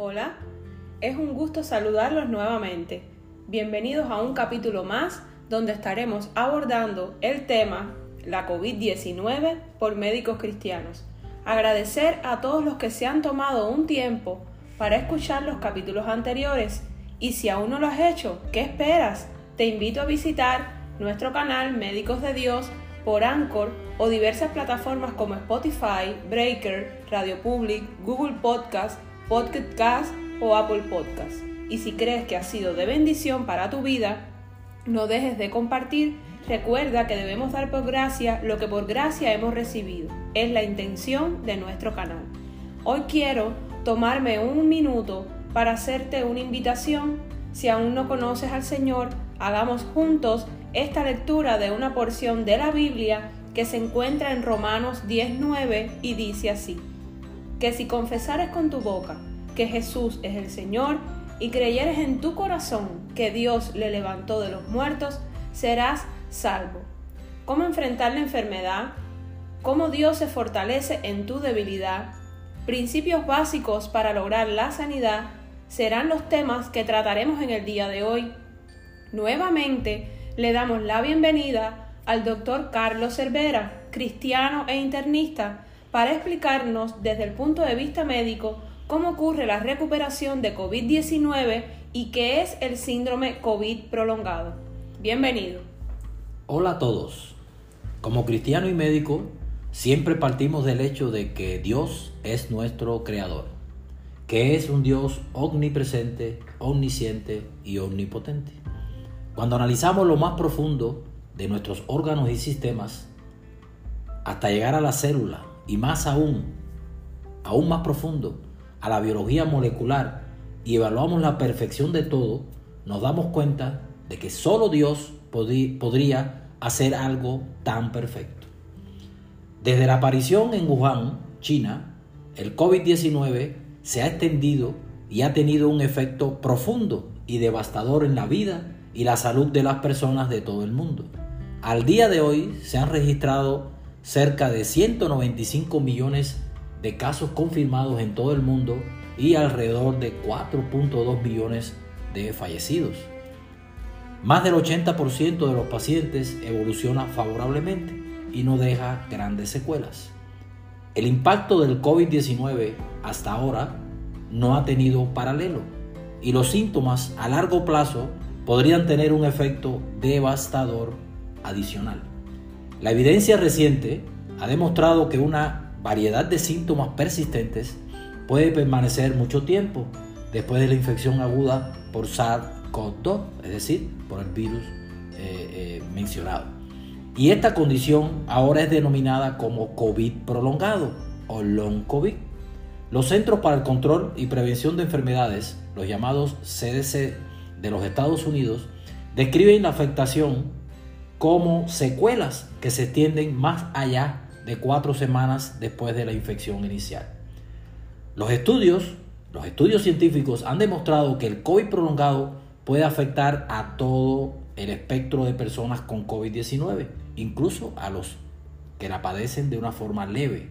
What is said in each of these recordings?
Hola, es un gusto saludarlos nuevamente. Bienvenidos a un capítulo más donde estaremos abordando el tema la COVID-19 por médicos cristianos. Agradecer a todos los que se han tomado un tiempo para escuchar los capítulos anteriores y si aún no lo has hecho, ¿qué esperas? Te invito a visitar nuestro canal Médicos de Dios por Anchor o diversas plataformas como Spotify, Breaker, Radio Public, Google Podcast, Podcast o Apple Podcast. Y si crees que ha sido de bendición para tu vida, no dejes de compartir. Recuerda que debemos dar por gracia lo que por gracia hemos recibido. Es la intención de nuestro canal. Hoy quiero tomarme un minuto para hacerte una invitación. Si aún no conoces al Señor, hagamos juntos esta lectura de una porción de la Biblia que se encuentra en Romanos 19 y dice así, que si confesares con tu boca que Jesús es el Señor y creyeres en tu corazón que Dios le levantó de los muertos, serás salvo. ¿Cómo enfrentar la enfermedad? ¿Cómo Dios se fortalece en tu debilidad? Principios básicos para lograr la sanidad serán los temas que trataremos en el día de hoy. Nuevamente, le damos la bienvenida al doctor Carlos Cervera, cristiano e internista, para explicarnos desde el punto de vista médico cómo ocurre la recuperación de COVID-19 y qué es el síndrome COVID prolongado. Bienvenido. Hola a todos. Como cristiano y médico, siempre partimos del hecho de que Dios es nuestro creador, que es un Dios omnipresente, omnisciente y omnipotente. Cuando analizamos lo más profundo de nuestros órganos y sistemas, hasta llegar a la célula y más aún, aún más profundo, a la biología molecular y evaluamos la perfección de todo, nos damos cuenta de que solo Dios podría hacer algo tan perfecto. Desde la aparición en Wuhan, China, el COVID-19 se ha extendido y ha tenido un efecto profundo y devastador en la vida y la salud de las personas de todo el mundo. Al día de hoy se han registrado cerca de 195 millones de casos confirmados en todo el mundo y alrededor de 4.2 millones de fallecidos. Más del 80% de los pacientes evoluciona favorablemente y no deja grandes secuelas. El impacto del COVID-19 hasta ahora no ha tenido paralelo y los síntomas a largo plazo podrían tener un efecto devastador adicional. La evidencia reciente ha demostrado que una variedad de síntomas persistentes puede permanecer mucho tiempo después de la infección aguda por SARS-CoV-2, es decir, por el virus eh, eh, mencionado. Y esta condición ahora es denominada como COVID prolongado o long COVID. Los Centros para el Control y Prevención de Enfermedades, los llamados CDC de los Estados Unidos describen la afectación como secuelas que se extienden más allá de cuatro semanas después de la infección inicial. Los estudios, los estudios científicos han demostrado que el COVID prolongado puede afectar a todo el espectro de personas con COVID-19, incluso a los que la padecen de una forma leve.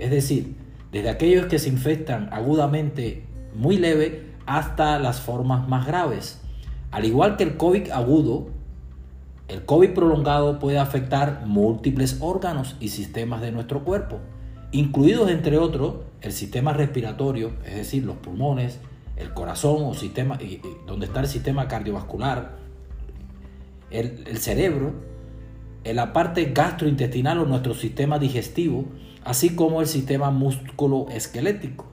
Es decir, desde aquellos que se infectan agudamente muy leve hasta las formas más graves. Al igual que el COVID agudo, el COVID prolongado puede afectar múltiples órganos y sistemas de nuestro cuerpo, incluidos entre otros el sistema respiratorio, es decir, los pulmones, el corazón o sistema, donde está el sistema cardiovascular, el, cerebro, la parte gastrointestinal o nuestro sistema digestivo, así como el sistema músculo-esquelético.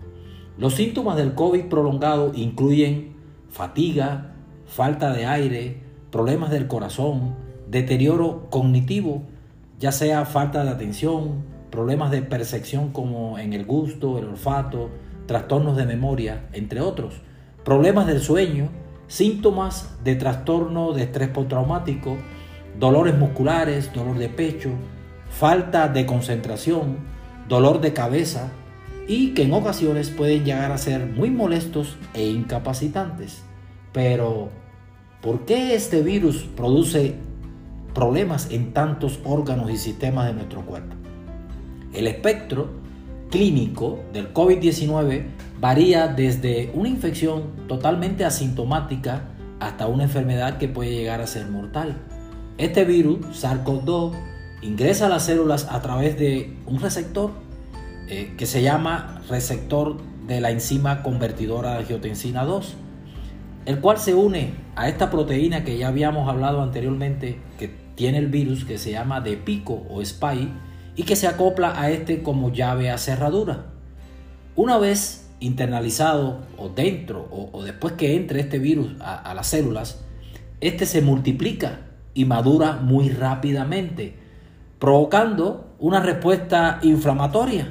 Los síntomas del COVID prolongado incluyen fatiga, falta de aire, problemas del corazón, deterioro cognitivo, ya sea falta de atención, problemas de percepción como en el gusto, el olfato, trastornos de memoria, entre otros, problemas del sueño, síntomas de trastorno de estrés postraumático, dolores musculares, dolor de pecho, falta de concentración, dolor de cabeza, y que en ocasiones pueden llegar a ser muy molestos e incapacitantes. Pero, ¿por qué este virus produce problemas en tantos órganos y sistemas de nuestro cuerpo? El espectro clínico del COVID-19 varía desde una infección totalmente asintomática hasta una enfermedad que puede llegar a ser mortal. Este virus, SARS-CoV-2, ingresa a las células a través de un receptor eh, que se llama receptor de la enzima convertidora de angiotensina 2, el cual se une a esta proteína que ya habíamos hablado anteriormente, que tiene el virus, que se llama de pico o spike, y que se acopla a este como llave a cerradura. Una vez internalizado o dentro o, después que entre este virus a, a las células, este se multiplica y madura muy rápidamente, provocando una respuesta inflamatoria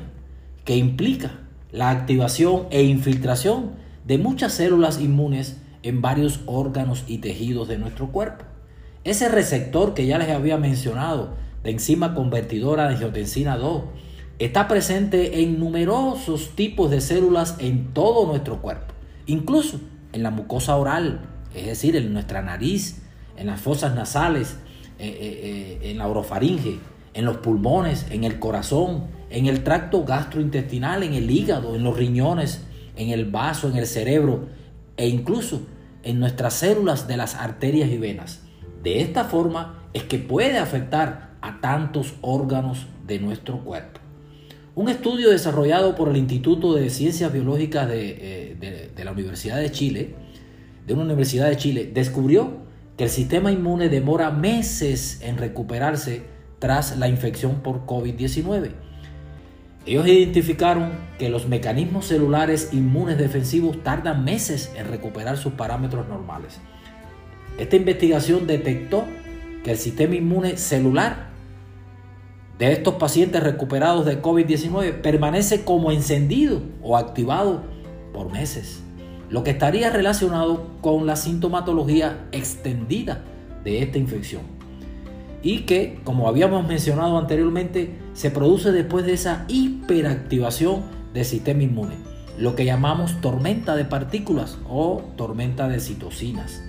que implica la activación e infiltración de muchas células inmunes en varios órganos y tejidos de nuestro cuerpo. Ese receptor que ya les había mencionado, de enzima convertidora de angiotensina 2, está presente en numerosos tipos de células en todo nuestro cuerpo, incluso en la mucosa oral, es decir, en nuestra nariz, en las fosas nasales, eh, eh, eh, en la orofaringe, en los pulmones, en el corazón, en el tracto gastrointestinal, en el hígado, en los riñones, en el vaso, en el cerebro e incluso en nuestras células de las arterias y venas. De esta forma es que puede afectar a tantos órganos de nuestro cuerpo. Un estudio desarrollado por el Instituto de Ciencias Biológicas de, de la Universidad de Chile, de una Universidad de Chile, descubrió que el sistema inmune demora meses en recuperarse tras la infección por COVID-19. Ellos identificaron que los mecanismos celulares inmunes defensivos tardan meses en recuperar sus parámetros normales. Esta investigación detectó que el sistema inmune celular de estos pacientes recuperados de COVID-19 permanece como encendido o activado por meses, lo que estaría relacionado con la sintomatología extendida de esta infección y que, como habíamos mencionado anteriormente, se produce después de esa hiperactivación del sistema inmune, lo que llamamos tormenta de partículas o tormenta de citocinas.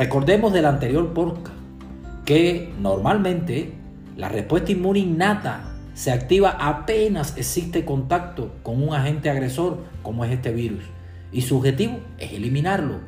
Recordemos del anterior podcast que normalmente la respuesta inmune innata se activa apenas existe contacto con un agente agresor como es este virus y su objetivo es eliminarlo.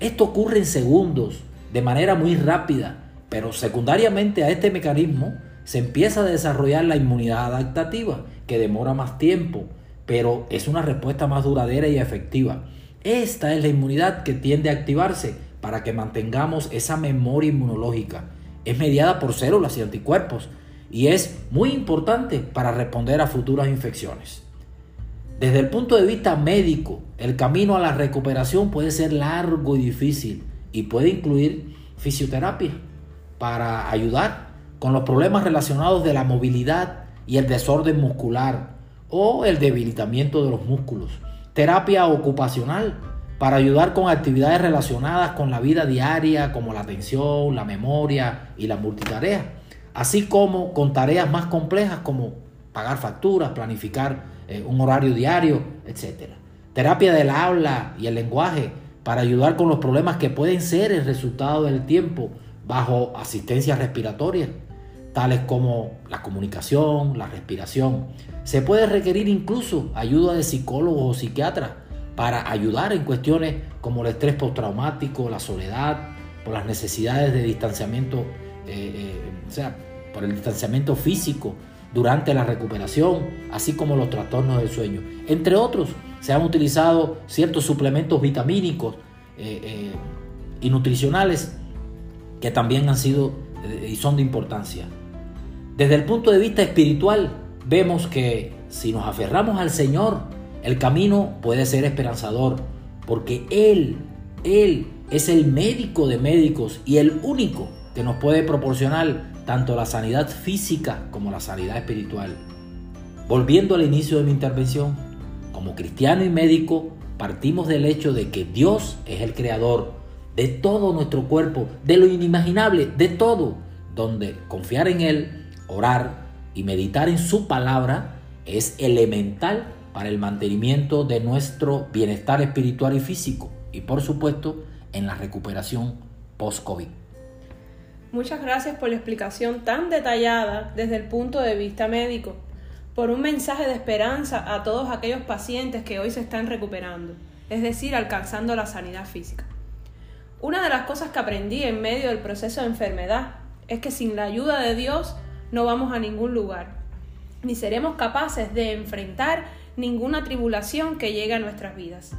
Esto ocurre en segundos, de manera muy rápida, pero secundariamente a este mecanismo se empieza a desarrollar la inmunidad adaptativa, que demora más tiempo, pero es una respuesta más duradera y efectiva. Esta es la inmunidad que tiende a activarse para que mantengamos esa memoria inmunológica. Es mediada por células y anticuerpos y es muy importante para responder a futuras infecciones. Desde el punto de vista médico, el camino a la recuperación puede ser largo y difícil y puede incluir fisioterapia, para ayudar con los problemas relacionados de la movilidad y el desorden muscular o el debilitamiento de los músculos. Terapia ocupacional para ayudar con actividades relacionadas con la vida diaria como la atención, la memoria y la multitarea, así como con tareas más complejas como pagar facturas, planificar eh, un horario diario, etc. Terapia del habla y el lenguaje para ayudar con los problemas que pueden ser el resultado del tiempo bajo asistencia respiratoria, tales como la comunicación, la respiración. Se puede requerir incluso ayuda de psicólogos o psiquiatras para ayudar en cuestiones como el estrés postraumático, la soledad, por las necesidades de distanciamiento, eh, eh, o sea, por el distanciamiento físico durante la recuperación, así como los trastornos del sueño. Entre otros, se han utilizado ciertos suplementos vitamínicos eh, y nutricionales que también han sido y son de importancia. Desde el punto de vista espiritual, vemos que si nos aferramos al Señor, el camino puede ser esperanzador, porque Él, Él es el médico de médicos y el único que nos puede proporcionar tanto la sanidad física como la sanidad espiritual. Volviendo al inicio de mi intervención, como cristiano y médico, partimos del hecho de que Dios es el creador de todo nuestro cuerpo, de lo inimaginable, de todo, donde confiar en Él, orar y meditar en su palabra es elemental para el mantenimiento de nuestro bienestar espiritual y físico y por supuesto en la recuperación post-COVID. Muchas gracias por la explicación tan detallada desde el punto de vista médico. por un mensaje de esperanza a todos aquellos pacientes que hoy se están recuperando, es decir, alcanzando la sanidad física. Una de las cosas que aprendí en medio del proceso de enfermedad es que sin la ayuda de Dios no vamos a ningún lugar, ni seremos capaces de enfrentar ninguna tribulación que llegue a nuestras vidas.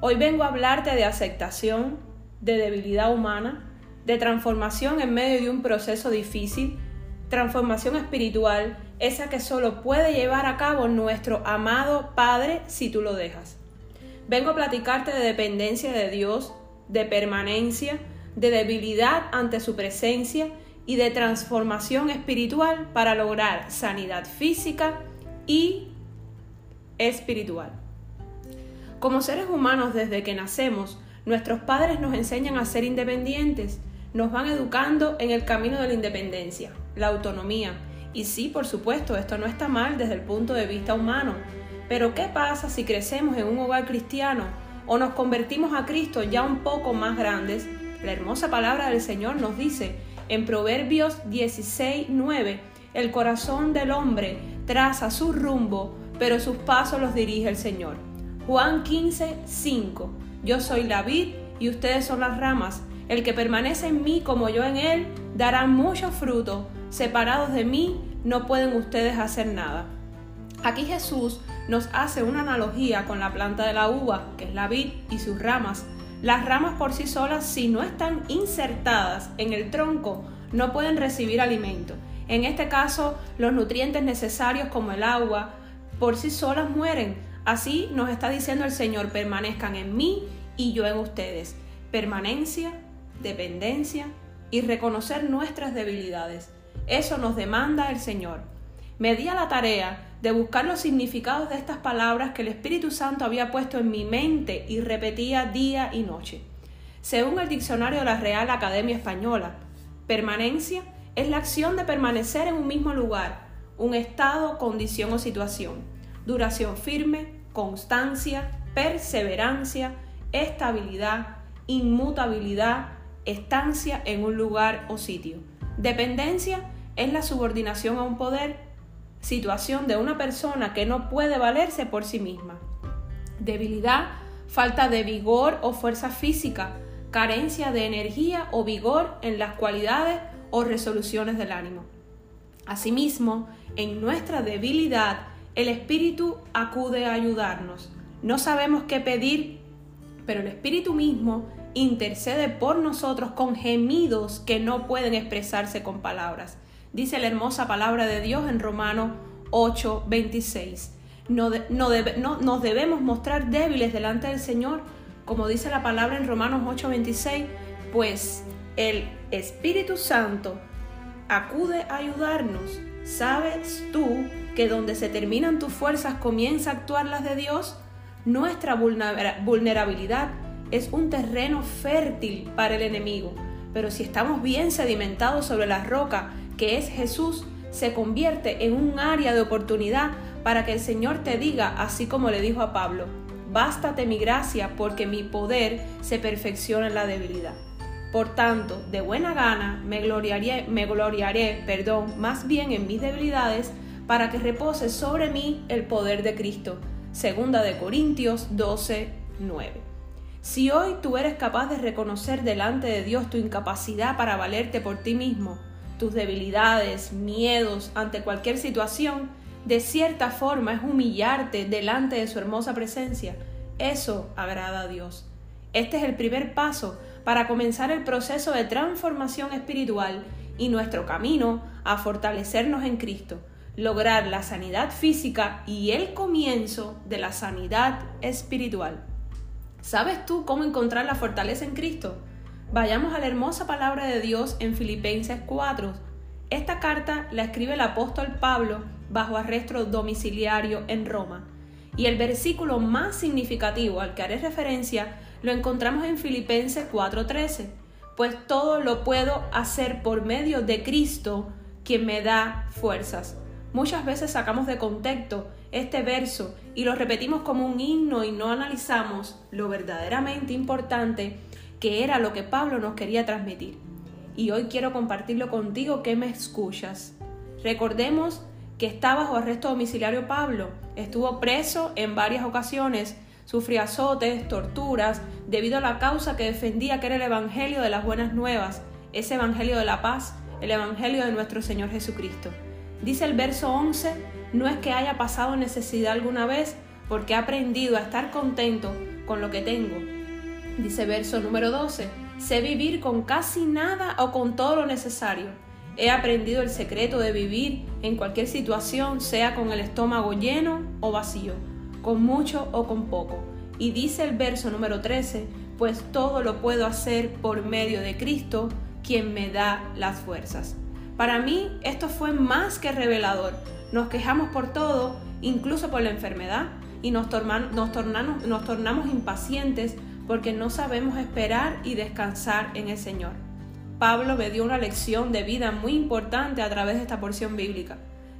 Hoy vengo a hablarte de aceptación, de debilidad humana, de transformación en medio de un proceso difícil, transformación espiritual, esa que solo puede llevar a cabo nuestro amado Padre si tú lo dejas. Vengo a platicarte de dependencia de Dios, de permanencia, de debilidad ante su presencia y de transformación espiritual para lograr sanidad física y espiritual. Como seres humanos desde que nacemos, nuestros padres nos enseñan a ser independientes, nos van educando en el camino de la independencia, la autonomía. Y sí, por supuesto, esto no está mal desde el punto de vista humano. Pero ¿qué pasa si crecemos en un hogar cristiano o nos convertimos a Cristo ya un poco más grandes, la hermosa palabra del Señor nos dice en Proverbios 16, 9, el corazón del hombre traza su rumbo, pero sus pasos los dirige el Señor. Juan 15, 5, yo soy la vid y ustedes son las ramas. El que permanece en mí como yo en él, dará mucho fruto. Separados de mí, no pueden ustedes hacer nada. Aquí Jesús nos hace una analogía con la planta de la uva, que es la vid, y sus ramas. Las ramas por sí solas, si no están insertadas en el tronco, no pueden recibir alimento. En este caso, los nutrientes necesarios como el agua, por sí solas mueren. Así nos está diciendo el Señor, permanezcan en mí y yo en ustedes. Permanencia, dependencia y reconocer nuestras debilidades. Eso nos demanda el Señor. Me di a la tarea de buscar los significados de estas palabras que el Espíritu Santo había puesto en mi mente y repetía día y noche. Según el diccionario de la Real Academia Española, permanencia es la acción de permanecer en un mismo lugar, un estado, condición o situación. Duración firme, constancia, perseverancia, estabilidad, inmutabilidad, estancia en un lugar o sitio. Dependencia es la subordinación a un poder situación de una persona que no puede valerse por sí misma. Debilidad, falta de vigor o fuerza física, carencia de energía o vigor en las cualidades o resoluciones del ánimo. Asimismo, en nuestra debilidad, el Espíritu acude a ayudarnos. No sabemos qué pedir, pero el Espíritu mismo intercede por nosotros con gemidos que no pueden expresarse con palabras dice la hermosa palabra de Dios en Romanos 8, 26. No, no, nos debemos mostrar débiles delante del Señor, como dice la palabra en Romanos 8, 26, pues el Espíritu Santo acude a ayudarnos. ¿Sabes tú que donde se terminan tus fuerzas comienza a actuar las de Dios? Nuestra vulnerabilidad es un terreno fértil para el enemigo, pero si estamos bien sedimentados sobre la roca que es Jesús, se convierte en un área de oportunidad para que el Señor te diga, así como le dijo a Pablo, bástate mi gracia porque mi poder se perfecciona en la debilidad. Por tanto, de buena gana me gloriaré, me gloriaré, perdón, más bien en mis debilidades, para que repose sobre mí el poder de Cristo. Segunda de Corintios 12, 9. Si hoy tú eres capaz de reconocer delante de Dios tu incapacidad para valerte por ti mismo, tus debilidades, miedos ante cualquier situación, de cierta forma es humillarte delante de su hermosa presencia. Eso agrada a Dios. Este es el primer paso para comenzar el proceso de transformación espiritual y nuestro camino a fortalecernos en Cristo, lograr la sanidad física y el comienzo de la sanidad espiritual. ¿Sabes tú cómo encontrar la fortaleza en Cristo? Vayamos a la hermosa palabra de Dios en Filipenses 4. Esta carta la escribe el apóstol Pablo bajo arresto domiciliario en Roma. Y el versículo más significativo al que haré referencia lo encontramos en Filipenses 4:13. Pues todo lo puedo hacer por medio de Cristo, quien me da fuerzas. Muchas veces sacamos de contexto este verso y lo repetimos como un himno y no analizamos lo verdaderamente importante que era lo que Pablo nos quería transmitir. Y hoy quiero compartirlo contigo que me escuchas. Recordemos que está bajo arresto domiciliario Pablo. Estuvo preso en varias ocasiones, sufrió azotes, torturas, debido a la causa que defendía que era el Evangelio de las buenas nuevas, ese Evangelio de la paz, el Evangelio de nuestro Señor Jesucristo. Dice el verso 11, no es que haya pasado necesidad alguna vez, porque he aprendido a estar contento con lo que tengo. Dice verso número 12, sé vivir con casi nada o con todo lo necesario. He aprendido el secreto de vivir en cualquier situación, sea con el estómago lleno o vacío, con mucho o con poco. Y dice el verso número 13, pues todo lo puedo hacer por medio de Cristo, quien me da las fuerzas. Para mí esto fue más que revelador. Nos quejamos por todo, incluso por la enfermedad, y nos, tornamos, nos tornamos impacientes porque no sabemos esperar y descansar en el Señor. Pablo me dio una lección de vida muy importante a través de esta porción bíblica.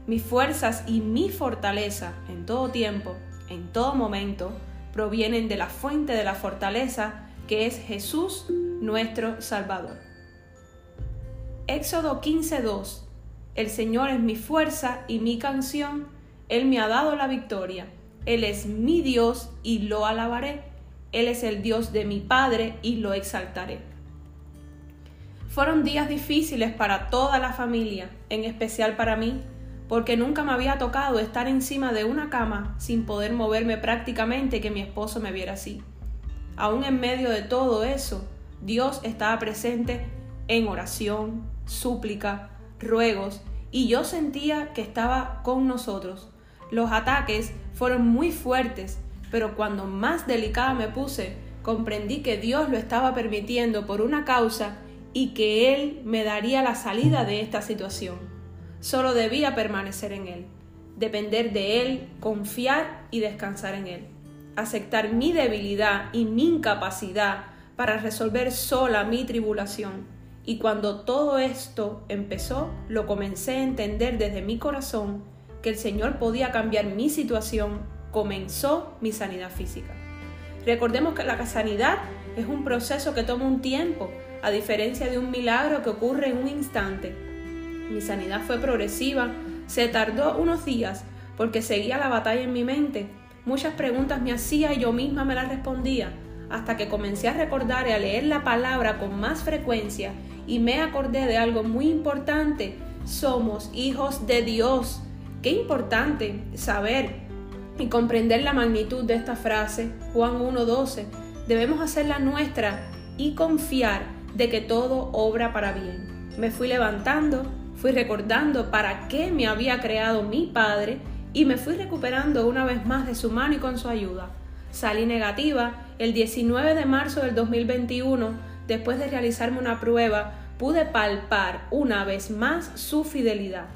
Mis fuerzas y mi fortaleza en todo tiempo, en todo momento, provienen de la fuente de la fortaleza que es Jesús nuestro Salvador. Éxodo 15:2 El Señor es mi fuerza y mi canción, Él me ha dado la victoria, Él es mi Dios y lo alabaré, Él es el Dios de mi Padre y lo exaltaré. Fueron días difíciles para toda la familia, en especial para mí, porque nunca me había tocado estar encima de una cama sin poder moverme prácticamente que mi esposo me viera así. Aún en medio de todo eso, Dios estaba presente en oración, súplica, ruegos, y yo sentía que estaba con nosotros. Los ataques fueron muy fuertes, pero cuando más delicada me puse, comprendí que Dios lo estaba permitiendo por una causa y que Él me daría la salida de esta situación. Solo debía permanecer en Él, depender de Él, confiar y descansar en Él, aceptar mi debilidad y mi incapacidad para resolver sola mi tribulación y cuando todo esto empezó, lo comencé a entender desde mi corazón que el Señor podía cambiar mi situación, comenzó mi sanidad física. Recordemos que la sanidad es un proceso que toma un tiempo, a diferencia de un milagro que ocurre en un instante. Mi sanidad fue progresiva, se tardó unos días porque seguía la batalla en mi mente. Muchas preguntas me hacía y yo misma me las respondía, hasta que comencé a recordar y a leer la palabra con más frecuencia y me acordé de algo muy importante. Somos hijos de Dios. Qué importante saber y comprender la magnitud de esta frase, Juan 1.12. Debemos hacerla nuestra y confiar de que todo obra para bien. Me fui levantando, fui recordando para qué me había creado mi Padre y me fui recuperando una vez más de su mano y con su ayuda. Salí negativa el 19 de marzo del 2021 después de realizarme una prueba, pude palpar una vez más su fidelidad.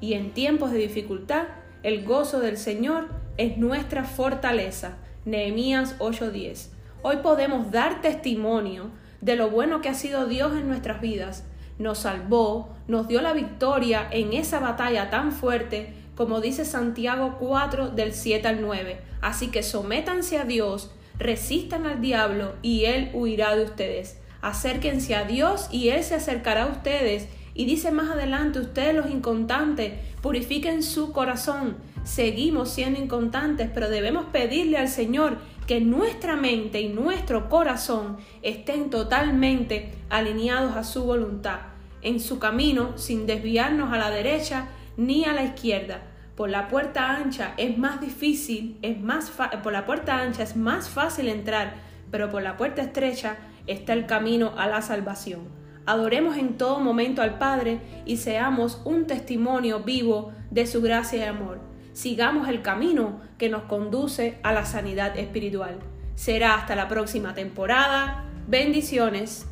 Y en tiempos de dificultad, el gozo del Señor es nuestra fortaleza. Nehemías 8:10. Hoy podemos dar testimonio de lo bueno que ha sido Dios en nuestras vidas. Nos salvó, nos dio la victoria en esa batalla tan fuerte como dice Santiago 4 del 7 al 9. Así que sométanse a Dios, resistan al diablo y él huirá de ustedes acérquense a Dios y Él se acercará a ustedes. Y dice más adelante, ustedes los incontantes, purifiquen su corazón. Seguimos siendo incontantes, pero debemos pedirle al Señor que nuestra mente y nuestro corazón estén totalmente alineados a su voluntad, en su camino, sin desviarnos a la derecha ni a la izquierda. Por la puerta ancha es más difícil, es más por la puerta ancha es más fácil entrar, pero por la puerta estrecha está el camino a la salvación. Adoremos en todo momento al Padre y seamos un testimonio vivo de su gracia y amor. Sigamos el camino que nos conduce a la sanidad espiritual. Será hasta la próxima temporada. Bendiciones.